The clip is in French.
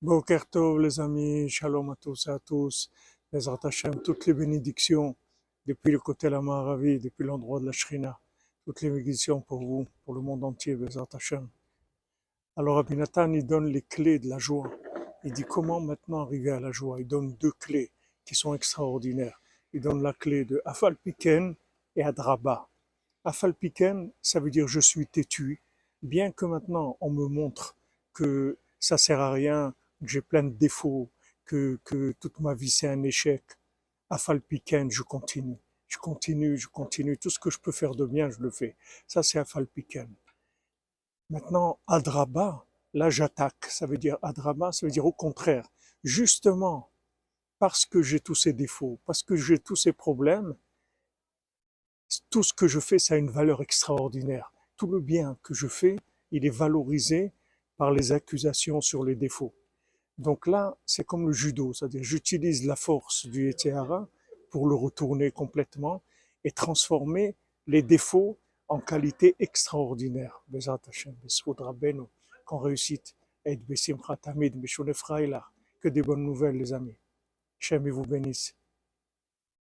Boker Tov, les amis, shalom à tous et à tous. Bezrat Hashem, toutes les bénédictions depuis le côté de la Maharavi, depuis l'endroit de la Shrina. Toutes les bénédictions pour vous, pour le monde entier, Bezrat Hashem. Alors Rabbi Nathan, il donne les clés de la joie. Il dit comment maintenant arriver à la joie? Il donne deux clés qui sont extraordinaires. Il donne la clé de Afal Piken et Adraba. Afal Piken, ça veut dire je suis têtu. Bien que maintenant on me montre que ça sert à rien, que j'ai plein de défauts, que, que toute ma vie c'est un échec. Afal Piken, je continue. Je continue, je continue. Tout ce que je peux faire de bien, je le fais. Ça, c'est Afal Piken. Maintenant, Adraba, là j'attaque. Ça veut dire Adraba, ça veut dire au contraire. Justement, parce que j'ai tous ces défauts, parce que j'ai tous ces problèmes, tout ce que je fais, ça a une valeur extraordinaire. Tout le bien que je fais, il est valorisé par les accusations sur les défauts. Donc là, c'est comme le judo, c'est-à-dire j'utilise la force du Etihara pour le retourner complètement et transformer les défauts en qualité extraordinaire. Bezat Hashem, Rabbeinu, qu'on réussite. Et Bessimcha Tamid, Beshonefraïla. Que des bonnes nouvelles, les amis. Hashem, il vous bénisse.